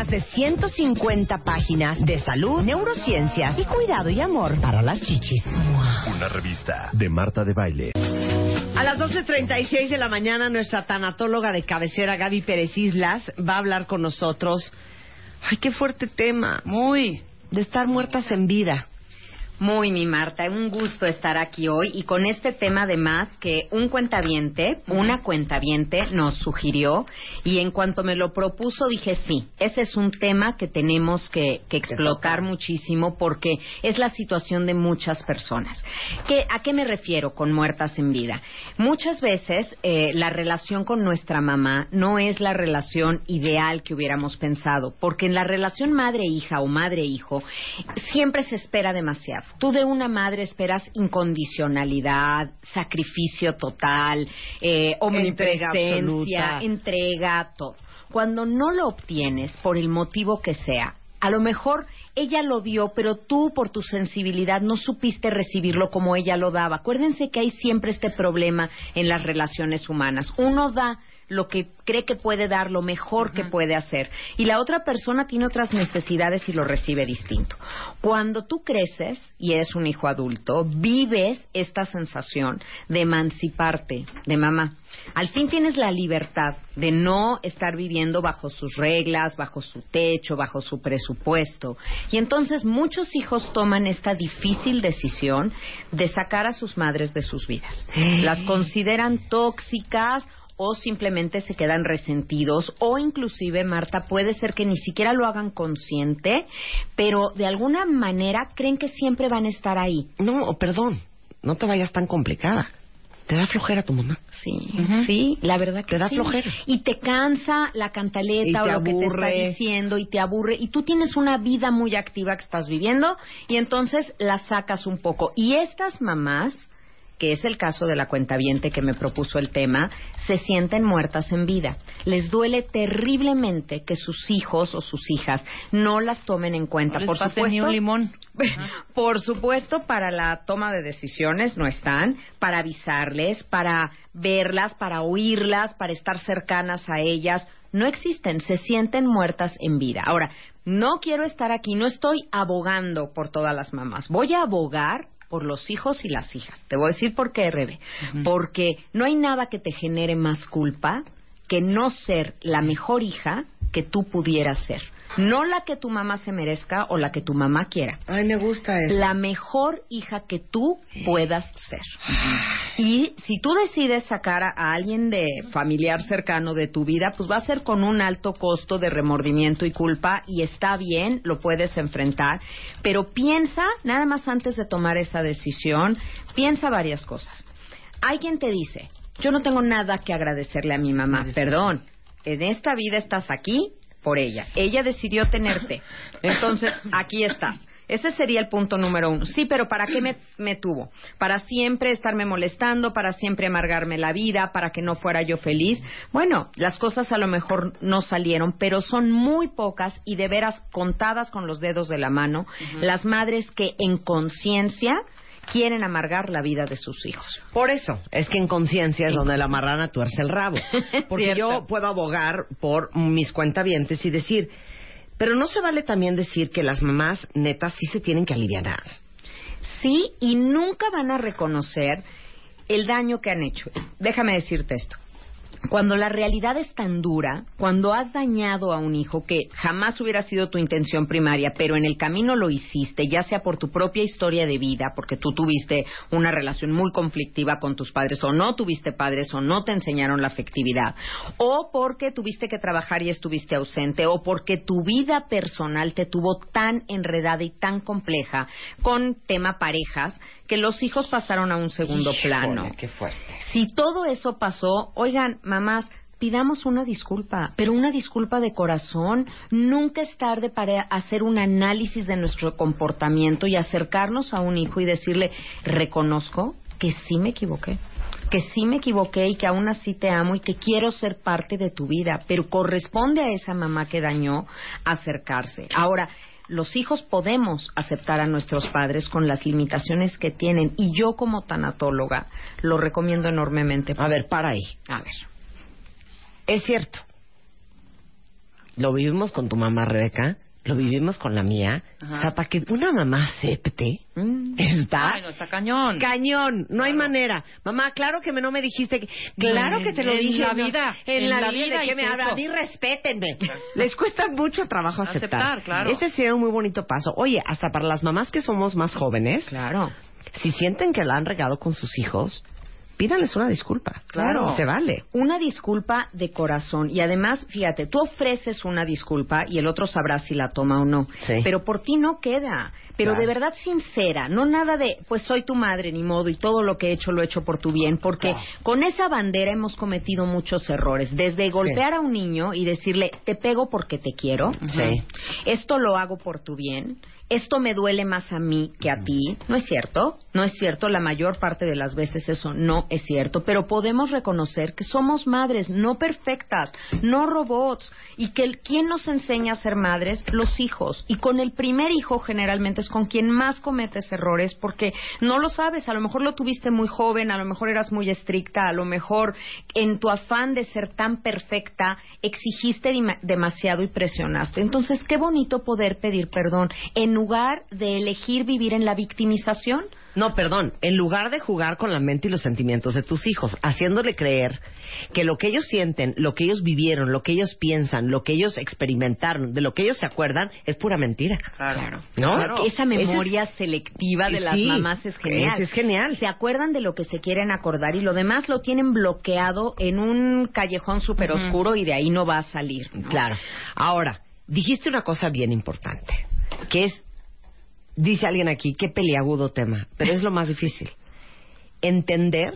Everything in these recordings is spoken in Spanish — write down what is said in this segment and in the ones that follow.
más de 150 páginas de salud, neurociencias y cuidado y amor para las chichis. Una revista de Marta de Baile. A las 12.36 de la mañana, nuestra tanatóloga de cabecera, Gaby Pérez Islas, va a hablar con nosotros. Ay, qué fuerte tema. Muy. De estar muertas en vida. Muy, mi Marta, un gusto estar aquí hoy y con este tema además que un cuentaviente, una cuentaviente nos sugirió y en cuanto me lo propuso dije sí, ese es un tema que tenemos que, que explotar muchísimo porque es la situación de muchas personas. ¿Qué, ¿A qué me refiero con muertas en vida? Muchas veces eh, la relación con nuestra mamá no es la relación ideal que hubiéramos pensado porque en la relación madre-hija o madre-hijo siempre se espera demasiado. Tú de una madre esperas incondicionalidad, sacrificio total, eh, omnipresencia, entrega, todo. Cuando no lo obtienes por el motivo que sea, a lo mejor ella lo dio, pero tú por tu sensibilidad no supiste recibirlo como ella lo daba. Acuérdense que hay siempre este problema en las relaciones humanas. Uno da lo que cree que puede dar, lo mejor que puede hacer. Y la otra persona tiene otras necesidades y lo recibe distinto. Cuando tú creces y eres un hijo adulto, vives esta sensación de emanciparte de mamá. Al fin tienes la libertad de no estar viviendo bajo sus reglas, bajo su techo, bajo su presupuesto. Y entonces muchos hijos toman esta difícil decisión de sacar a sus madres de sus vidas. Las consideran tóxicas o simplemente se quedan resentidos o inclusive Marta puede ser que ni siquiera lo hagan consciente, pero de alguna manera creen que siempre van a estar ahí. No, perdón, no te vayas tan complicada. Te da flojera tu mamá. Sí, sí, la verdad que Te da sí. flojera. Y te cansa la cantaleta o lo que te está diciendo y te aburre. Y tú tienes una vida muy activa que estás viviendo y entonces la sacas un poco. Y estas mamás, que es el caso de la cuentaviente que me propuso el tema, se sienten muertas en vida. Les duele terriblemente que sus hijos o sus hijas no las tomen en cuenta. No les Por ni supuesto, un limón. por supuesto, para la toma de decisiones no están, para avisarles, para verlas, para oírlas, para estar cercanas a ellas. No existen, se sienten muertas en vida. Ahora, no quiero estar aquí, no estoy abogando por todas las mamás. Voy a abogar por los hijos y las hijas. Te voy a decir por qué, Rebe. Porque no hay nada que te genere más culpa que no ser la mejor hija que tú pudieras ser. No la que tu mamá se merezca o la que tu mamá quiera Ay, me gusta eso. la mejor hija que tú puedas ser. Y si tú decides sacar a, alguien de familiar cercano de tu vida, pues va a ser con un alto costo de remordimiento y culpa y está bien, lo puedes enfrentar, pero piensa, nada más antes de tomar esa decisión, piensa varias cosas. Alguien te dice, yo no tengo nada que agradecerle a mi mamá, perdón, en esta vida estás aquí por ella. Ella decidió tenerte. Entonces, aquí estás. Ese sería el punto número uno. Sí, pero ¿para qué me, me tuvo? ¿Para siempre estarme molestando? ¿Para siempre amargarme la vida? ¿Para que no fuera yo feliz? Bueno, las cosas a lo mejor no salieron, pero son muy pocas y de veras contadas con los dedos de la mano las madres que en conciencia quieren amargar la vida de sus hijos. Por eso, es que en conciencia es donde la marrana tuerce el rabo. Porque yo puedo abogar por mis cuentavientes y decir, pero no se vale también decir que las mamás netas sí se tienen que aliviar. Sí, y nunca van a reconocer el daño que han hecho. Déjame decirte esto. Cuando la realidad es tan dura, cuando has dañado a un hijo que jamás hubiera sido tu intención primaria, pero en el camino lo hiciste, ya sea por tu propia historia de vida, porque tú tuviste una relación muy conflictiva con tus padres, o no tuviste padres, o no te enseñaron la afectividad, o porque tuviste que trabajar y estuviste ausente, o porque tu vida personal te tuvo tan enredada y tan compleja con tema parejas, que los hijos pasaron a un segundo plano. Qué fuerte. Si todo eso pasó, oigan, mamás, pidamos una disculpa, pero una disculpa de corazón. Nunca es tarde para hacer un análisis de nuestro comportamiento y acercarnos a un hijo y decirle, reconozco que sí me equivoqué que sí me equivoqué y que aún así te amo y que quiero ser parte de tu vida, pero corresponde a esa mamá que dañó acercarse. Ahora, los hijos podemos aceptar a nuestros padres con las limitaciones que tienen y yo como tanatóloga lo recomiendo enormemente. A ver, para ahí. A ver. Es cierto. Lo vivimos con tu mamá, Rebeca. Lo vivimos con la mía. Ajá. O sea, para que una mamá acepte, Mm. está Ay, no, está cañón. cañón. No hay manera. Mamá, claro que me, no me dijiste que... Claro En- que te lo en dije. la no. vida, En, en la, la vida. vida ¿de qué y me hablan? A mí respétenme. Les cuesta mucho trabajo aceptar. Aceptar, claro. Ese sería un muy bonito paso. Oye, hasta para las mamás que somos más jóvenes, Claro. si sienten que la han regado con sus hijos, pídanles una disculpa. Claro. Se vale. Una disculpa de corazón. Y además, fíjate, tú ofreces una disculpa y el otro sabrá si la toma o no. Sí. Pero por ti no queda. Pero Claro. de verdad sincera. No nada de, pues soy tu madre, ni modo, y todo lo que he hecho lo he hecho por tu bien. Porque con esa bandera hemos cometido muchos errores. Desde golpear a un niño y decirle, te pego porque te quiero. Sí. Esto lo hago por tu bien. Esto me duele más a mí que a ti. No es cierto. No es cierto. La mayor parte de las veces eso no es cierto. Pero podemos reconocer que somos madres no perfectas, no robots. Y que el, ¿quién nos enseña a ser madres? Los hijos. Y con el primer hijo generalmente es con quien más cometes errores porque no lo sabes. A lo mejor lo tuviste muy joven, a lo mejor eras muy estricta, a lo mejor en tu afán de ser tan perfecta exigiste demasiado y presionaste. Entonces, qué bonito poder pedir perdón en lugar de elegir vivir en la victimización. No, perdón, en lugar de jugar con la mente y los sentimientos de tus hijos, haciéndole creer que lo que ellos sienten, lo que ellos vivieron, lo que ellos piensan, lo que ellos experimentaron, de lo que ellos se acuerdan, es pura mentira. Claro. ¿No? Claro. Esa memoria selectiva de las mamás es genial. es genial. Se acuerdan de lo que se quieren acordar y lo demás lo tienen bloqueado en un callejón súper oscuro y de ahí no va a salir. ¿no? Claro. Ahora, dijiste una cosa bien importante, que es, dice alguien aquí, qué peliagudo tema, pero es lo más difícil. Entender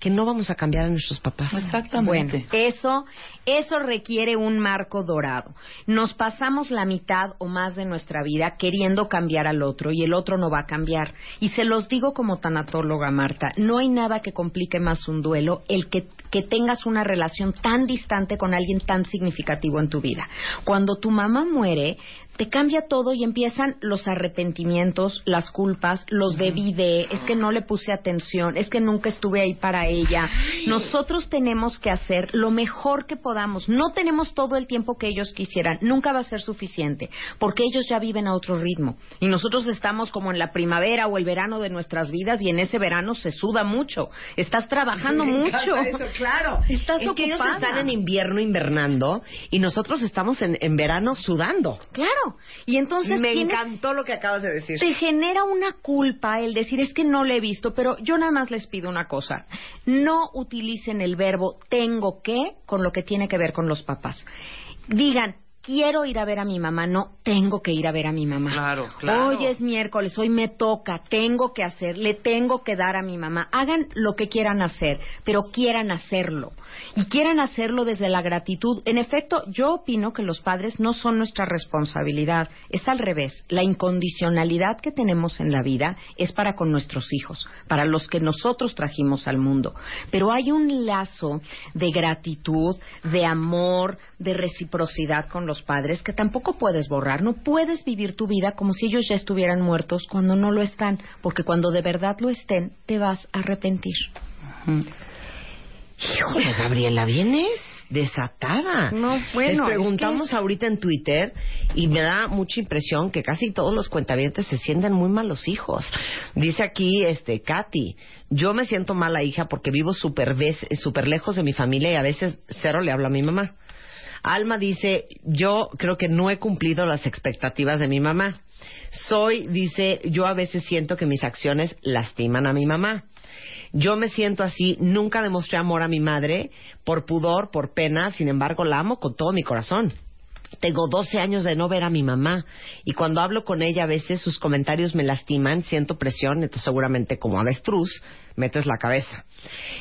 que no vamos a cambiar a nuestros papás. Exactamente. Bueno, eso, eso requiere un marco dorado. Nos pasamos la mitad o más de nuestra vida queriendo cambiar al otro y el otro no va a cambiar. Y se los digo como tanatóloga, Marta, no hay nada que complique más un duelo el que, que tengas una relación tan distante con alguien tan significativo en tu vida. Cuando tu mamá muere, te cambia todo y empiezan los arrepentimientos, las culpas, los debí de, es que no le puse atención, es que nunca estuve ahí para ella. Nosotros tenemos que hacer lo mejor que podamos. No tenemos todo el tiempo que ellos quisieran, nunca va a ser suficiente, porque ellos ya viven a otro ritmo. Y nosotros estamos como en la primavera o el verano de nuestras vidas y en ese verano se suda mucho. Estás trabajando Me mucho. eso, claro. Estás es que ellos ocupada. están en invierno invernando y nosotros estamos en, en verano sudando. Claro. Y entonces Me tienes- encantó lo que acabas de decir. te genera una culpa el decir es que no le he visto, pero yo nada más les pido una cosa. No utilicen el verbo tengo que con lo que tiene que ver con los papás. Digan, quiero ir a ver a mi mamá, no tengo que ir a ver a mi mamá. Claro, claro. Hoy es miércoles, hoy me toca, tengo que hacer, le tengo que dar a mi mamá. Hagan lo que quieran hacer, pero quieran hacerlo. Y quieran hacerlo desde la gratitud. En efecto, yo opino que los padres no son nuestra responsabilidad. Es al revés. La incondicionalidad que tenemos en la vida es para con nuestros hijos, para los que nosotros trajimos al mundo. Pero hay un lazo de gratitud, de amor, de reciprocidad con los padres que tampoco puedes borrar. No puedes vivir tu vida como si ellos ya estuvieran muertos cuando no lo están, porque cuando de verdad lo estén, te vas a arrepentir. Híjole, Gabriela, vienes desatada. No, bueno, Les es preguntamos ahorita en Twitter y me da mucha impresión que casi todos los cuentavientes se sienten muy malos hijos. Dice aquí, este, Katy, yo me siento mala hija porque vivo súper ves- súper lejos de mi familia y a veces cero le hablo a mi mamá. Alma dice, yo creo que no he cumplido las expectativas de mi mamá. Soy, dice, yo a veces siento que mis acciones lastiman a mi mamá. Yo me siento así, nunca demostré amor a mi madre por pudor, por pena, sin embargo la amo con todo mi corazón. Tengo 12 años de no ver a mi mamá y cuando hablo con ella a veces sus comentarios me lastiman, siento presión, entonces seguramente como avestruz metes la cabeza.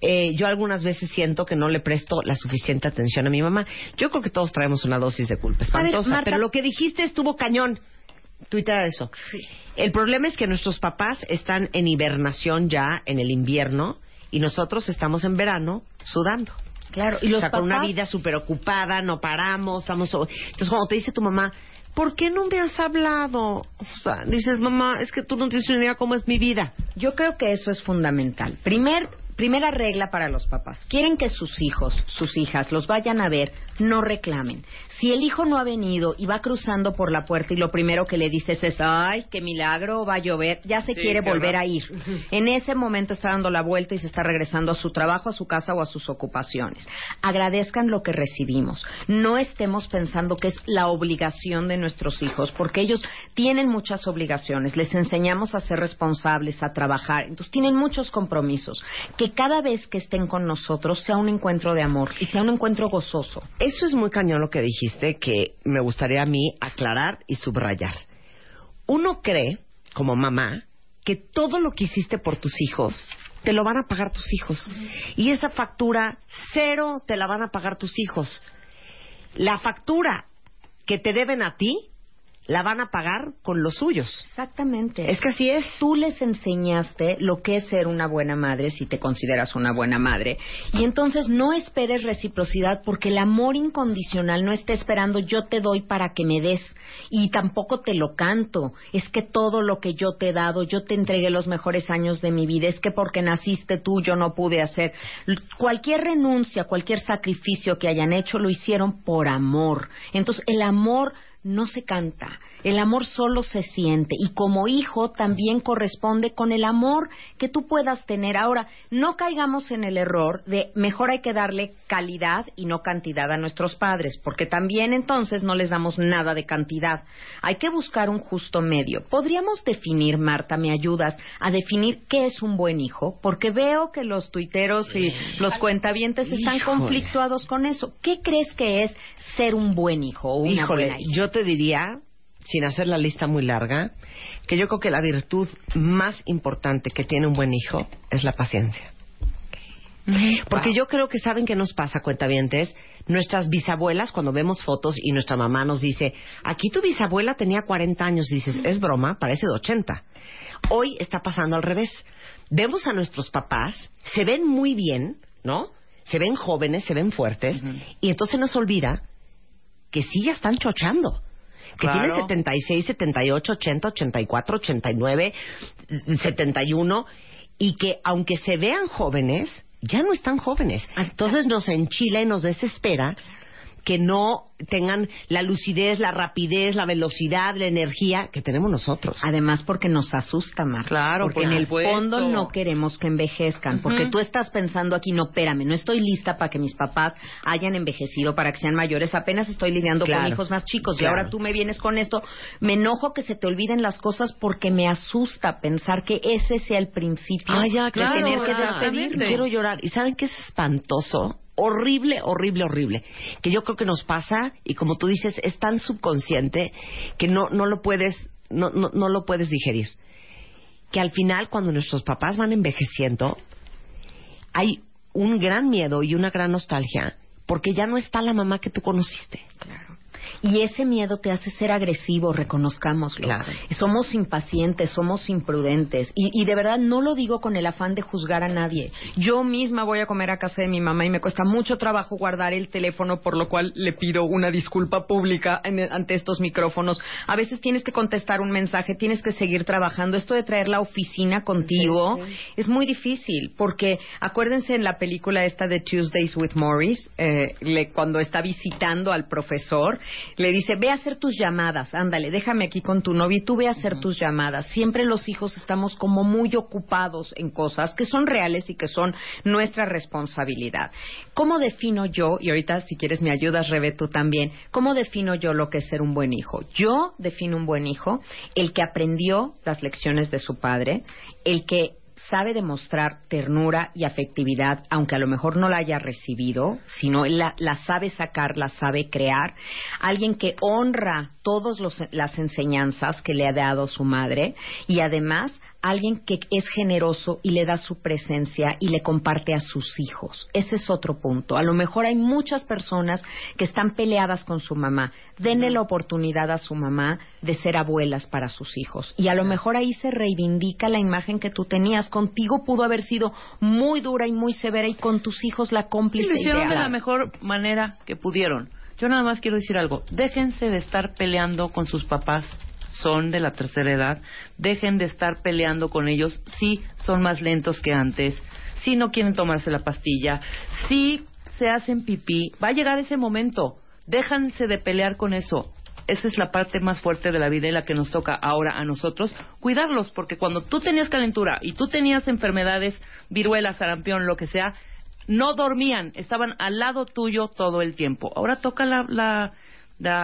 Eh, yo algunas veces siento que no le presto la suficiente atención a mi mamá. Yo creo que todos traemos una dosis de culpa espantosa, pero lo que dijiste estuvo cañón. Tuitea eso. El problema es que nuestros papás están en hibernación ya en el invierno y nosotros estamos en verano sudando. Claro, y los o sea, con una vida súper ocupada, no paramos, estamos... Entonces, cuando te dice tu mamá, ¿por qué no me has hablado? O sea, dices, mamá, es que tú no tienes ni idea cómo es mi vida. Yo creo que eso es fundamental. Primer, primera regla para los papás. Quieren que sus hijos, sus hijas, los vayan a ver, no reclamen. Si el hijo no ha venido y va cruzando por la puerta y lo primero que le dices es, ay, qué milagro, va a llover, ya se quiere volver a ir. En ese momento está dando la vuelta y se está regresando a su trabajo, a su casa o a sus ocupaciones. Agradezcan lo que recibimos. No estemos pensando que es la obligación de nuestros hijos, porque ellos tienen muchas obligaciones. Les enseñamos a ser responsables, a trabajar. Entonces tienen muchos compromisos. Que cada vez que estén con nosotros sea un encuentro de amor y sea un encuentro gozoso. Eso es muy cañón lo que dijiste que me gustaría a mí aclarar y subrayar. Uno cree, como mamá, que todo lo que hiciste por tus hijos te lo van a pagar tus hijos. Y esa factura cero te la van a pagar tus hijos. La factura que te deben a ti la van a pagar con los suyos. Exactamente. Es que así es. Tú les enseñaste lo que es ser una buena madre, si te consideras una buena madre. Y entonces no esperes reciprocidad porque el amor incondicional no está esperando yo te doy para que me des. Y tampoco te lo canto. Es que todo lo que yo te he dado, yo te entregué los mejores años de mi vida. Es que porque naciste tú yo no pude hacer. Cualquier renuncia, cualquier sacrificio que hayan hecho lo hicieron por amor. Entonces el amor no se canta. El amor solo se siente y como hijo también corresponde con el amor que tú puedas tener. Ahora, no caigamos en el error de mejor hay que darle calidad y no cantidad a nuestros padres, porque también entonces no les damos nada de cantidad. Hay que buscar un justo medio. ¿Podríamos definir, Marta, me ayudas, a definir qué es un buen hijo? Porque veo que los tuiteros y los cuentavientes están conflictuados con eso. ¿Qué crees que es ser un buen hijo o una buena hija? Yo te diría sin hacer la lista muy larga, que yo creo que la virtud más importante que tiene un buen hijo es la paciencia. Porque yo creo que saben que nos pasa, cuentavientes, nuestras bisabuelas, cuando vemos fotos y nuestra mamá nos dice, aquí tu bisabuela tenía 40 años, y dices, es broma, parece de 80. Hoy está pasando al revés. Vemos a nuestros papás, se ven muy bien, ¿no? Se ven jóvenes, se ven fuertes, y entonces nos olvida que sí ya están chochando que tienen 76, 78, 80, 84, 89, 71 y que aunque se vean jóvenes, ya no están jóvenes. Entonces nos enchila y nos desespera que no tengan la lucidez, la rapidez, la velocidad, la energía que tenemos nosotros. Además, porque nos asusta, más. Claro, porque en el fondo no queremos que envejezcan. Porque tú estás pensando aquí, no, espérame, no estoy lista para que mis papás hayan envejecido, para que sean mayores. Apenas estoy lidiando con hijos más chicos. Y ahora tú me vienes con esto. Me enojo que se te olviden las cosas porque me asusta pensar que ese sea el principio de tener que despedirme. Quiero llorar. ¿Y saben qué es espantoso? Horrible, horrible, horrible, que yo creo que nos pasa y como tú dices, es tan subconsciente que no, no lo puedes, no, no, no lo puedes digerir. Que al final, cuando nuestros papás van envejeciendo, hay un gran miedo y una gran nostalgia porque ya no está la mamá que tú conociste. Claro. Y ese miedo te hace ser agresivo, reconozcámoslo. Claro. Somos impacientes, somos imprudentes. Y, de verdad no lo digo con el afán de juzgar a nadie. Yo misma voy a comer a casa de mi mamá y me cuesta mucho trabajo guardar el teléfono, por lo cual le pido una disculpa pública ante estos micrófonos. A veces tienes que contestar un mensaje, tienes que seguir trabajando. Esto de traer la oficina contigo es muy difícil, porque acuérdense en la película esta de Tuesdays with Morris, eh, cuando está visitando al profesor, le dice, ve a hacer tus llamadas, ándale, déjame aquí con tu novio y tú ve a hacer tus llamadas. Siempre los hijos estamos como muy ocupados en cosas que son reales y que son nuestra responsabilidad. ¿Cómo defino yo, y ahorita si quieres me ayudas, Rebe, tú también, cómo defino yo lo que es ser un buen hijo? Yo defino un buen hijo, el que aprendió las lecciones de su padre, el que sabe demostrar ternura y afectividad, aunque a lo mejor no la haya recibido, sino la, la sabe sacar, la sabe crear. Alguien que honra todas las enseñanzas que le ha dado su madre y además alguien que es generoso y le da su presencia y le comparte a sus hijos. Ese es otro punto. A lo mejor hay muchas personas que están peleadas con su mamá. Denle la oportunidad a su mamá de ser abuelas para sus hijos. Y a lo mejor ahí se reivindica la imagen que tú tenías. Contigo pudo haber sido muy dura y muy severa y con tus hijos la cómplice. Y lo hicieron de la mejor manera que pudieron. Yo nada más quiero decir algo. Déjense de estar peleando con sus papás son de la tercera edad, dejen de estar peleando con ellos si son más lentos que antes, si no quieren tomarse la pastilla, si se hacen pipí, va a llegar ese momento, déjanse de pelear con eso. Esa es la parte más fuerte de la vida y la que nos toca ahora a nosotros, cuidarlos, porque cuando tú tenías calentura y tú tenías enfermedades, viruela, sarampión, lo que sea, no dormían, estaban al lado tuyo todo el tiempo. Ahora toca la, la,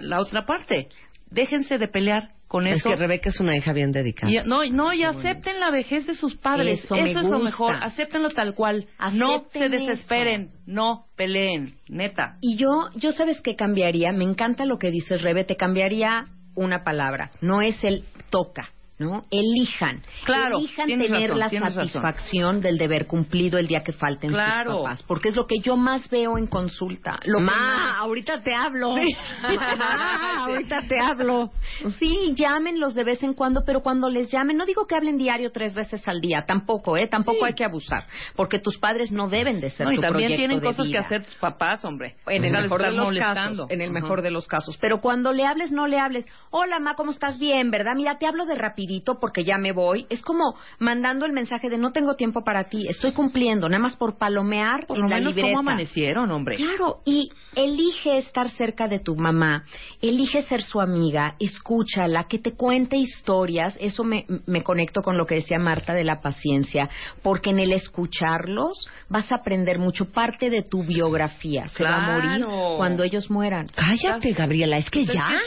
la otra parte. Déjense de pelear, con es eso. que Rebeca es una hija bien dedicada. no, no, y acepten la vejez de sus padres. Eso, es lo mejor. Acéptenlo tal cual. no se desesperen. No peleen. Neta. Y yo, yo sabes qué cambiaría. Me encanta lo que dices, Rebe. Te cambiaría una palabra. No es el toca ¿no? Elijan. Claro, Elijan tener la satisfacción del deber cumplido el día que falten sus papás. Porque es lo que yo más veo en consulta. Lo Ma, ahorita te hablo. ahorita te hablo. Sí, llámenlos de vez en cuando, pero cuando les llamen, no digo que hablen diario tres veces al día, tampoco, ¿eh? Tampoco hay que abusar. Porque tus padres no deben de ser no, y también tienen cosas que hacer tus papás, hombre. En el mejor de los casos. En el mejor de los casos. Pero cuando le hables, no le hables. Hola, ma, ¿cómo estás? Bien, ¿verdad? Mira, te hablo de rapidez porque ya me voy. Es como mandando el mensaje de no tengo tiempo para ti, estoy cumpliendo, nada más por palomear por lo menos cómo amanecieron, hombre. Claro, y elige estar cerca de tu mamá, elige ser su amiga, escúchala, que te cuente historias. Eso me, me conecto con lo que decía Marta de la paciencia, porque en el escucharlos vas a aprender mucho parte de tu biografía. Se va a morir cuando ellos mueran. Cállate, Gabriela, es que pues ya.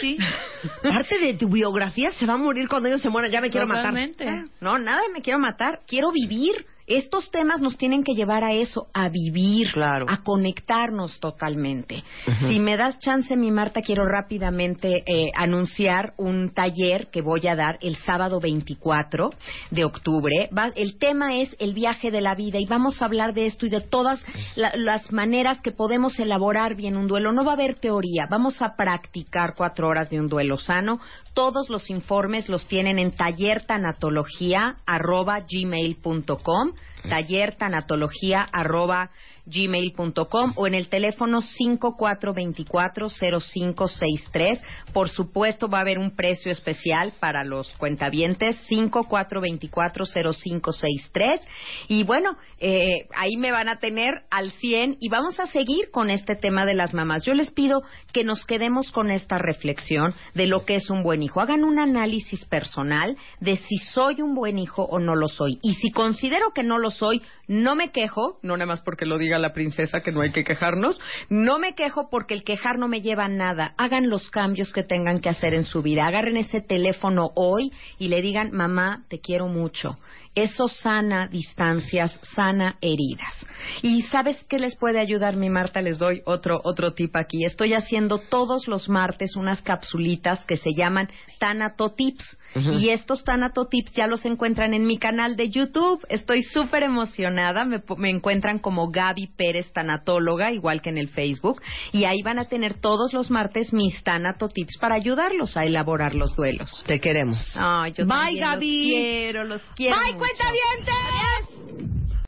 Parte de tu biografía se va a morir cuando ellos se mueran ya me quiero matar. No, nada me quiero matar. Quiero vivir. Estos temas nos tienen que llevar a eso, a vivir, a conectarnos totalmente. Si me das chance, mi Marta, quiero rápidamente eh, anunciar un taller que voy a dar el sábado 24 de octubre. el tema es el viaje de la vida y vamos a hablar de esto y de todas las maneras que podemos elaborar bien un duelo. No va a haber teoría, vamos a practicar cuatro horas de un duelo sano. Todos los informes los tienen en tallertanatología.gmail.com tallertanatología.gmail.com o en el teléfono 5424-0563. Por supuesto, va a haber un precio especial para los cuentavientes, 5424-0563. Y bueno, eh, ahí me van a tener al 100 y vamos a seguir con este tema de las mamás. Yo les pido que nos quedemos con esta reflexión de lo que es un buen hijo. Hagan un análisis personal de si soy un buen hijo o no lo soy. Y si considero que no lo soy, no me quejo, no nada más porque lo diga la princesa que no hay que quejarnos, no me quejo porque el quejar no me lleva a nada. Hagan los cambios que tengan que hacer en su vida. Agarren ese teléfono hoy y le digan, mamá, te quiero mucho. Eso sana distancias, sana heridas. ¿Y sabes qué les puede ayudar, mi Marta? Les doy otro, otro tip aquí. Estoy haciendo todos los martes unas capsulitas que se llaman Tanatotips. Y estos Tanatotips ya los encuentran en mi canal de YouTube. Estoy súper emocionada. Me, me, encuentran como Gaby Pérez Tanatóloga, igual que en el Facebook. Y ahí van a tener todos los martes mis Tanatotips para ayudarlos a elaborar los duelos. Te queremos. Ay, yo Bye, Gaby. Los quiero, los quiero. Bye, cuenta bien.